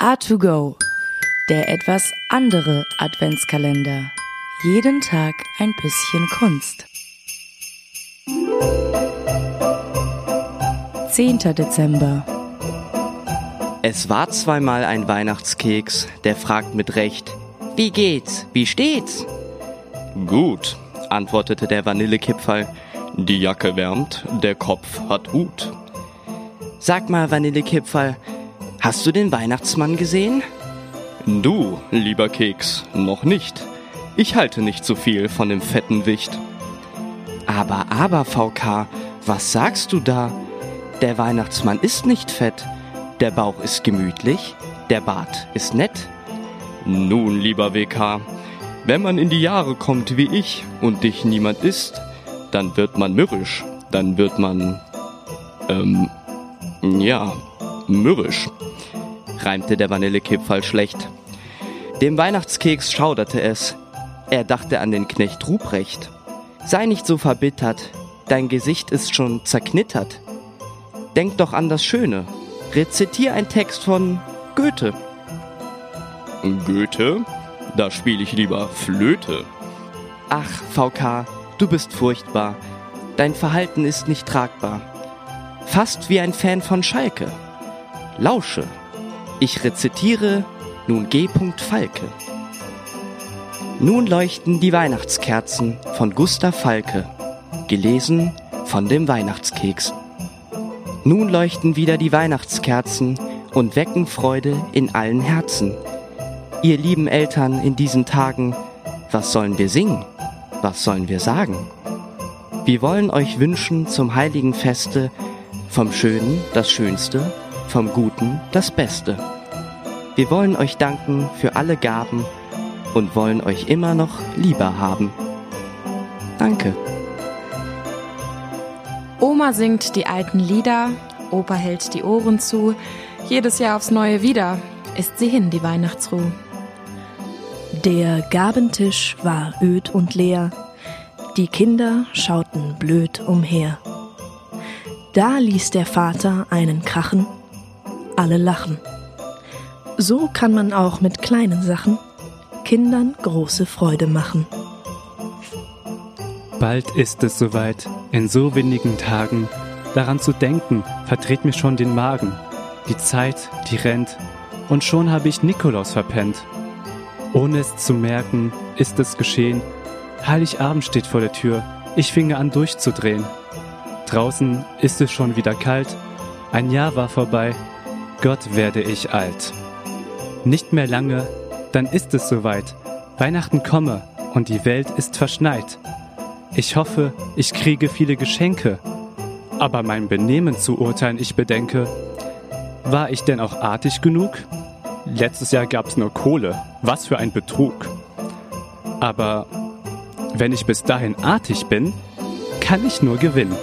A2Go, der etwas andere Adventskalender. Jeden Tag ein bisschen Kunst. 10. Dezember. Es war zweimal ein Weihnachtskeks, der fragt mit Recht, wie geht's, wie steht's? Gut, antwortete der Vanillekipferl, die Jacke wärmt, der Kopf hat Hut. Sag mal, Vanillekipferl, hast du den Weihnachtsmann gesehen? Du, lieber Keks, noch nicht. Ich halte nicht so viel von dem fetten Wicht. Aber, aber, VK, was sagst du da? Der Weihnachtsmann ist nicht fett, der Bauch ist gemütlich, der Bart ist nett. Nun, lieber WK, wenn man in die Jahre kommt wie ich und dich niemand isst, dann wird man mürrisch, dann wird man, ähm, ja, mürrisch, reimte der Vanillekipferl schlecht. Dem Weihnachtskeks schauderte es. Er dachte an den Knecht Ruprecht. Sei nicht so verbittert, dein Gesicht ist schon zerknittert. Denk doch an das Schöne. Rezitier ein Text von Goethe. Goethe? Da spiele ich lieber Flöte. Ach, VK, du bist furchtbar. Dein Verhalten ist nicht tragbar. Fast wie ein Fan von Schalke. Lausche. Ich rezitiere nun G. Falke. Nun leuchten die Weihnachtskerzen von Gustav Falke, gelesen von dem Weihnachtskeks. Nun leuchten wieder die Weihnachtskerzen und wecken Freude in allen Herzen. Ihr lieben Eltern in diesen Tagen, was sollen wir singen? Was sollen wir sagen? Wir wollen euch wünschen zum heiligen Feste vom Schönen das Schönste, vom Guten das Beste. Wir wollen euch danken für alle Gaben und wollen euch immer noch lieber haben. Danke. Oma singt die alten Lieder, Opa hält die Ohren zu, jedes Jahr aufs Neue wieder ist sie hin, die Weihnachtsruhe. Der Gabentisch war öd und leer, die Kinder schauten blöd umher. Da ließ der Vater einen krachen, alle lachen. So kann man auch mit kleinen Sachen Kindern große Freude machen. Bald ist es soweit, in so wenigen Tagen. Daran zu denken, verdreht mir schon den Magen. Die Zeit, die rennt, und schon habe ich Nikolaus verpennt. Ohne es zu merken, ist es geschehen. Heiligabend steht vor der Tür, ich finge an durchzudrehen. Draußen ist es schon wieder kalt, ein Jahr war vorbei, Gott werde ich alt. Nicht mehr lange, dann ist es soweit. Weihnachten komme und die Welt ist verschneit. Ich hoffe, ich kriege viele Geschenke. Aber mein Benehmen zu urteilen, ich bedenke, war ich denn auch artig genug? Letztes Jahr gab's nur Kohle. Was für ein Betrug. Aber wenn ich bis dahin artig bin, kann ich nur gewinnen.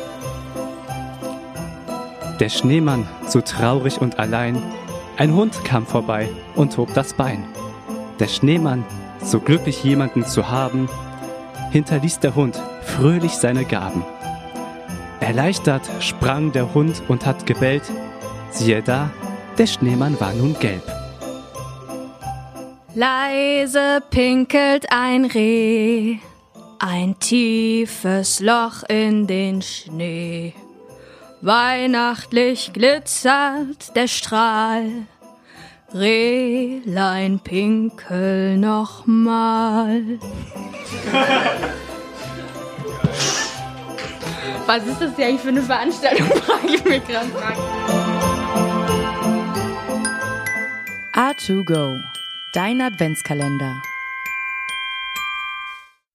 Der Schneemann, so traurig und allein, ein Hund kam vorbei und hob das Bein. Der Schneemann, so glücklich jemanden zu haben, hinterließ der Hund fröhlich seine Gaben. Erleichtert sprang der Hund und hat gebellt, siehe da, der Schneemann war nun gelb. Leise pinkelt ein Reh, ein tiefes Loch in den Schnee. Weihnachtlich glitzert der Strahl, Rehlein pinkel nochmal. Was ist das eigentlich für eine Veranstaltung, frage ich mich gerade. A2Go, dein Adventskalender.